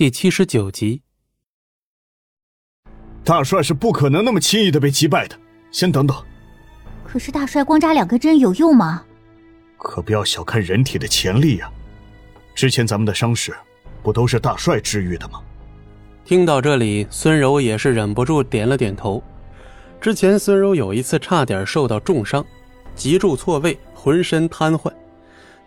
第七十九集，大帅是不可能那么轻易的被击败的。先等等。可是大帅光扎两根针有用吗？可不要小看人体的潜力呀！之前咱们的伤势，不都是大帅治愈的吗？听到这里，孙柔也是忍不住点了点头。之前孙柔有一次差点受到重伤，脊柱错位，浑身瘫痪。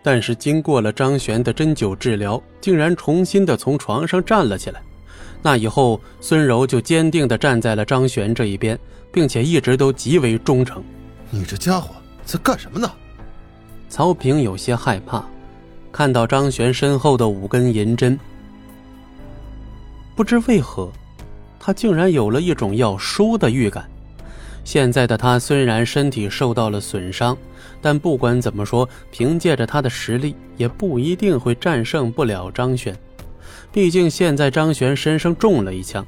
但是经过了张璇的针灸治疗，竟然重新的从床上站了起来。那以后，孙柔就坚定的站在了张璇这一边，并且一直都极为忠诚。你这家伙在干什么呢？曹平有些害怕，看到张璇身后的五根银针，不知为何，他竟然有了一种要输的预感。现在的他虽然身体受到了损伤，但不管怎么说，凭借着他的实力，也不一定会战胜不了张璇。毕竟现在张璇身上中了一枪，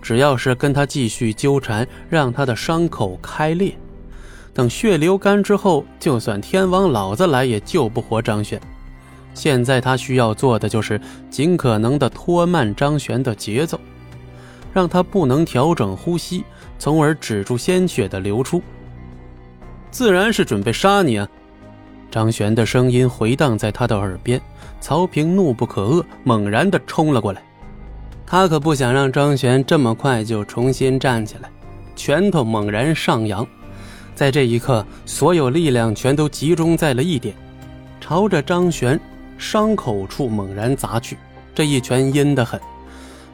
只要是跟他继续纠缠，让他的伤口开裂，等血流干之后，就算天王老子来也救不活张璇。现在他需要做的就是尽可能的拖慢张璇的节奏，让他不能调整呼吸。从而止住鲜血的流出。自然是准备杀你啊！张璇的声音回荡在他的耳边。曹平怒不可遏，猛然的冲了过来。他可不想让张璇这么快就重新站起来，拳头猛然上扬。在这一刻，所有力量全都集中在了一点，朝着张璇伤口处猛然砸去。这一拳阴得很。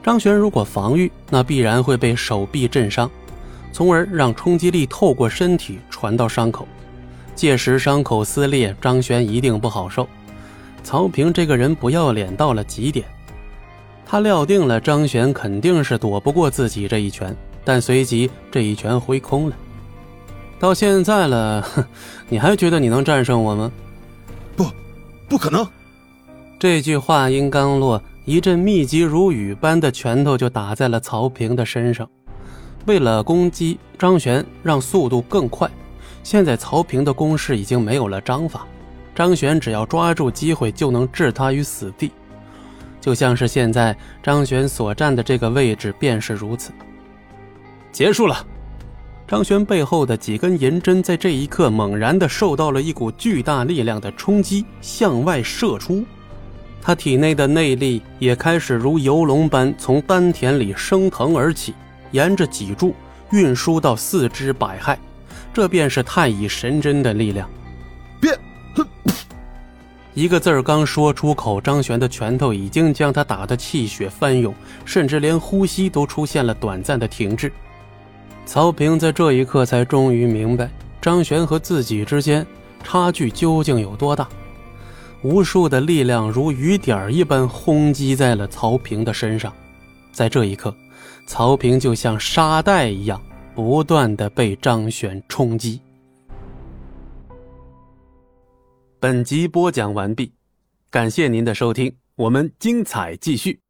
张璇如果防御，那必然会被手臂震伤。从而让冲击力透过身体传到伤口，届时伤口撕裂，张璇一定不好受。曹平这个人不要脸到了极点，他料定了张璇肯定是躲不过自己这一拳，但随即这一拳挥空了。到现在了，你还觉得你能战胜我吗？不，不可能！这句话音刚落，一阵密集如雨般的拳头就打在了曹平的身上。为了攻击张玄，让速度更快。现在曹平的攻势已经没有了章法，张玄只要抓住机会就能置他于死地。就像是现在张玄所站的这个位置便是如此。结束了，张玄背后的几根银针在这一刻猛然的受到了一股巨大力量的冲击，向外射出。他体内的内力也开始如游龙般从丹田里升腾而起。沿着脊柱运输到四肢百骸，这便是太乙神针的力量。变，一个字儿刚说出口，张璇的拳头已经将他打得气血翻涌，甚至连呼吸都出现了短暂的停滞。曹平在这一刻才终于明白，张璇和自己之间差距究竟有多大。无数的力量如雨点一般轰击在了曹平的身上，在这一刻。曹平就像沙袋一样，不断的被张璇冲击。本集播讲完毕，感谢您的收听，我们精彩继续。